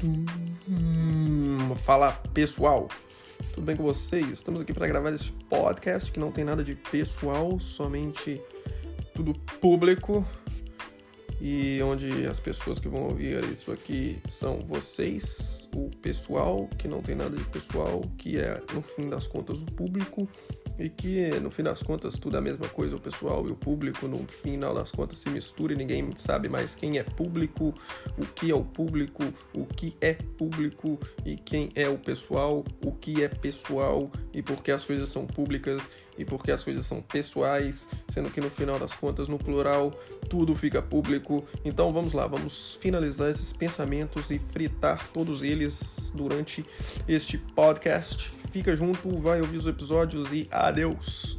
Hum, fala pessoal, tudo bem com vocês? Estamos aqui para gravar esse podcast que não tem nada de pessoal, somente tudo público. E onde as pessoas que vão ouvir isso aqui são vocês, o pessoal, que não tem nada de pessoal, que é no fim das contas o público e que no fim das contas tudo é a mesma coisa, o pessoal e o público no final das contas se mistura e ninguém sabe mais quem é público, o que é o público, o que é público e quem é o pessoal, o que é pessoal e por que as coisas são públicas e por que as coisas são pessoais, sendo que no final das contas no plural tudo fica público. Então vamos lá, vamos finalizar esses pensamentos e fritar todos eles durante este podcast. Fica junto, vai ouvir os episódios e adeus!